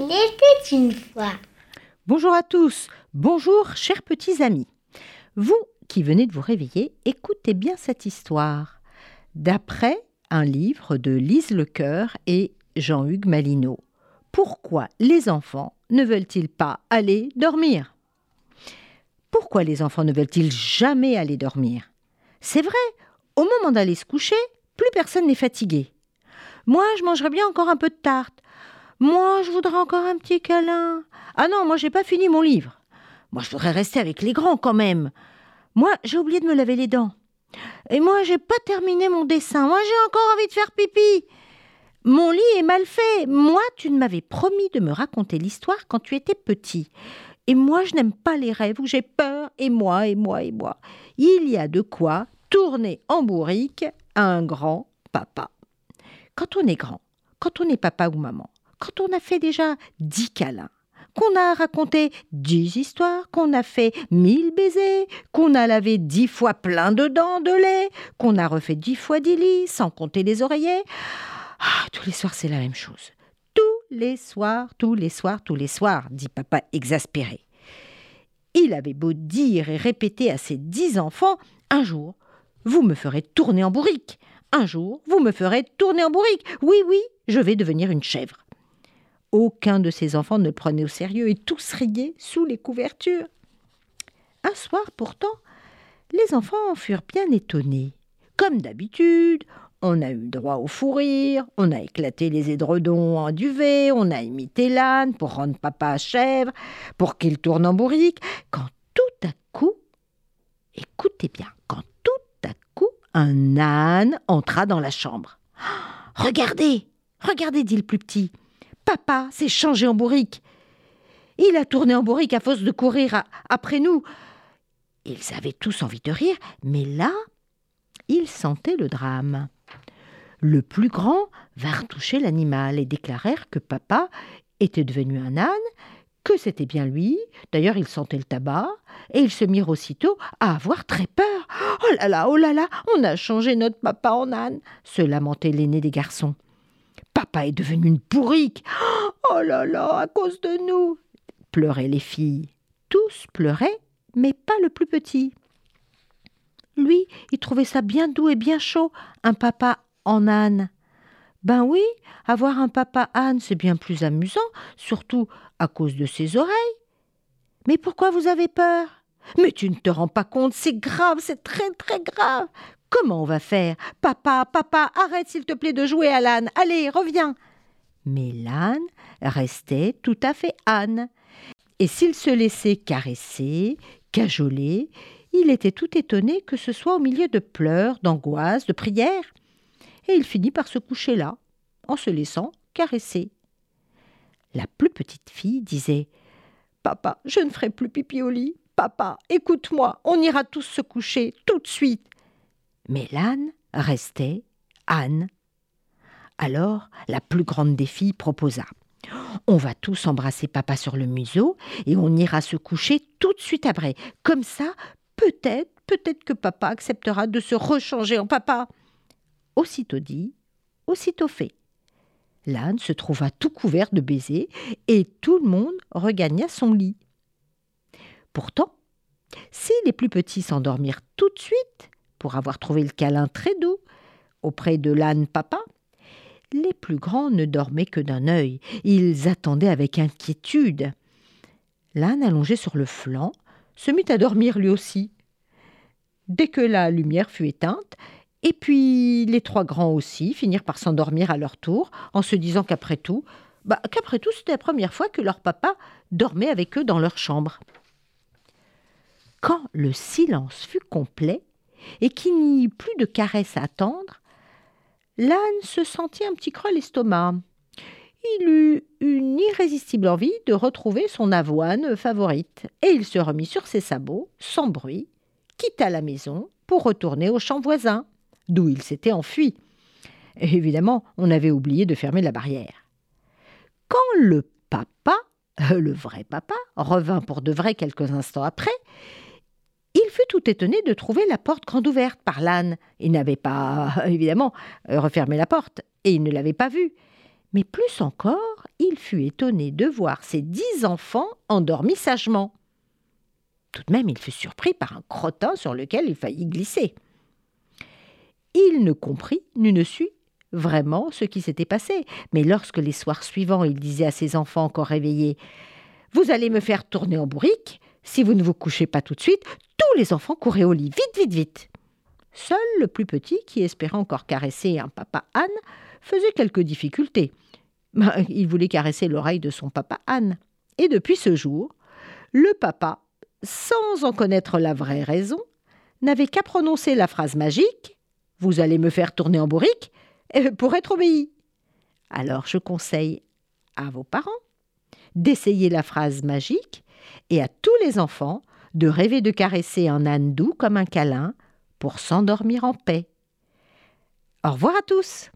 Il était une fois. Bonjour à tous, bonjour chers petits amis. Vous qui venez de vous réveiller, écoutez bien cette histoire. D'après un livre de Lise Lecoeur et Jean-Hugues Malinaud. Pourquoi les enfants ne veulent-ils pas aller dormir? Pourquoi les enfants ne veulent-ils jamais aller dormir? C'est vrai, au moment d'aller se coucher, plus personne n'est fatigué. Moi, je mangerais bien encore un peu de tarte. Moi, je voudrais encore un petit câlin. Ah non, moi, j'ai pas fini mon livre. Moi, je voudrais rester avec les grands quand même. Moi, j'ai oublié de me laver les dents. Et moi, j'ai pas terminé mon dessin. Moi, j'ai encore envie de faire pipi. Mon lit est mal fait. Moi, tu ne m'avais promis de me raconter l'histoire quand tu étais petit. Et moi, je n'aime pas les rêves où j'ai peur. Et moi, et moi, et moi. Il y a de quoi tourner en bourrique à un grand papa. Quand on est grand, quand on est papa ou maman, quand on a fait déjà dix câlins, qu'on a raconté dix histoires, qu'on a fait mille baisers, qu'on a lavé dix fois plein de dents de lait, qu'on a refait dix fois dix lits, sans compter les oreillers. Ah, tous les soirs, c'est la même chose. Tous les soirs, tous les soirs, tous les soirs, dit papa exaspéré. Il avait beau dire et répéter à ses dix enfants Un jour, vous me ferez tourner en bourrique. Un jour, vous me ferez tourner en bourrique. Oui, oui, je vais devenir une chèvre. Aucun de ses enfants ne prenait au sérieux et tous riaient sous les couvertures. Un soir, pourtant, les enfants en furent bien étonnés. Comme d'habitude, on a eu droit au fou rire, on a éclaté les édredons en duvet, on a imité l'âne pour rendre papa chèvre, pour qu'il tourne en bourrique, quand tout à coup, écoutez bien, quand tout à coup, un âne entra dans la chambre. Regardez, regardez, dit le plus petit. Papa s'est changé en bourrique. Il a tourné en bourrique à force de courir après nous. Ils avaient tous envie de rire, mais là, ils sentaient le drame. Le plus grand vint toucher l'animal et déclarèrent que papa était devenu un âne, que c'était bien lui, d'ailleurs il sentait le tabac, et ils se mirent aussitôt à avoir très peur. Oh là là, oh là là, on a changé notre papa en âne, se lamentait l'aîné des garçons. Papa est devenu une bourrique. Oh là là, à cause de nous. pleuraient les filles. Tous pleuraient, mais pas le plus petit. Lui, il trouvait ça bien doux et bien chaud, un papa en âne. Ben oui, avoir un papa âne, c'est bien plus amusant, surtout à cause de ses oreilles. Mais pourquoi vous avez peur? Mais tu ne te rends pas compte, c'est grave, c'est très très grave. Comment on va faire? Papa, papa, arrête s'il te plaît de jouer à l'âne. Allez, reviens. Mais l'âne restait tout à fait âne. Et s'il se laissait caresser, cajoler, il était tout étonné que ce soit au milieu de pleurs, d'angoisses, de prières. Et il finit par se coucher là, en se laissant caresser. La plus petite fille disait Papa, je ne ferai plus pipi au lit. Papa, écoute-moi, on ira tous se coucher tout de suite. Mais l'âne restait âne. Alors la plus grande des filles proposa. On va tous embrasser papa sur le museau et on ira se coucher tout de suite après. Comme ça, peut-être, peut-être que papa acceptera de se rechanger en papa. Aussitôt dit, aussitôt fait. L'âne se trouva tout couvert de baisers et tout le monde regagna son lit. Pourtant, si les plus petits s'endormirent tout de suite, pour avoir trouvé le câlin très doux auprès de l'âne papa. Les plus grands ne dormaient que d'un œil, ils attendaient avec inquiétude. L'âne allongé sur le flanc se mit à dormir lui aussi. Dès que la lumière fut éteinte, et puis les trois grands aussi finirent par s'endormir à leur tour, en se disant qu'après tout, bah, qu'après tout c'était la première fois que leur papa dormait avec eux dans leur chambre. Quand le silence fut complet, et qu'il n'y eut plus de caresses à attendre, l'âne se sentit un petit creux à l'estomac. Il eut une irrésistible envie de retrouver son avoine favorite, et il se remit sur ses sabots, sans bruit, quitta la maison pour retourner au champ voisin, d'où il s'était enfui. évidemment, on avait oublié de fermer la barrière. Quand le papa, le vrai papa, revint pour de vrai quelques instants après, fut tout étonné de trouver la porte grande ouverte par l'âne. Il n'avait pas, évidemment, refermé la porte, et il ne l'avait pas vue. Mais plus encore, il fut étonné de voir ses dix enfants endormis sagement. Tout de même, il fut surpris par un crottin sur lequel il faillit glisser. Il ne comprit, ni ne sut vraiment ce qui s'était passé. Mais lorsque les soirs suivants, il disait à ses enfants encore réveillés Vous allez me faire tourner en bourrique, si vous ne vous couchez pas tout de suite, tous les enfants couraient au lit, vite, vite, vite. Seul le plus petit, qui espérait encore caresser un papa âne, faisait quelques difficultés. Ben, il voulait caresser l'oreille de son papa âne. Et depuis ce jour, le papa, sans en connaître la vraie raison, n'avait qu'à prononcer la phrase magique Vous allez me faire tourner en bourrique pour être obéi. Alors je conseille à vos parents d'essayer la phrase magique et à tous les enfants de rêver de caresser un âne doux comme un câlin pour s'endormir en paix. Au revoir à tous.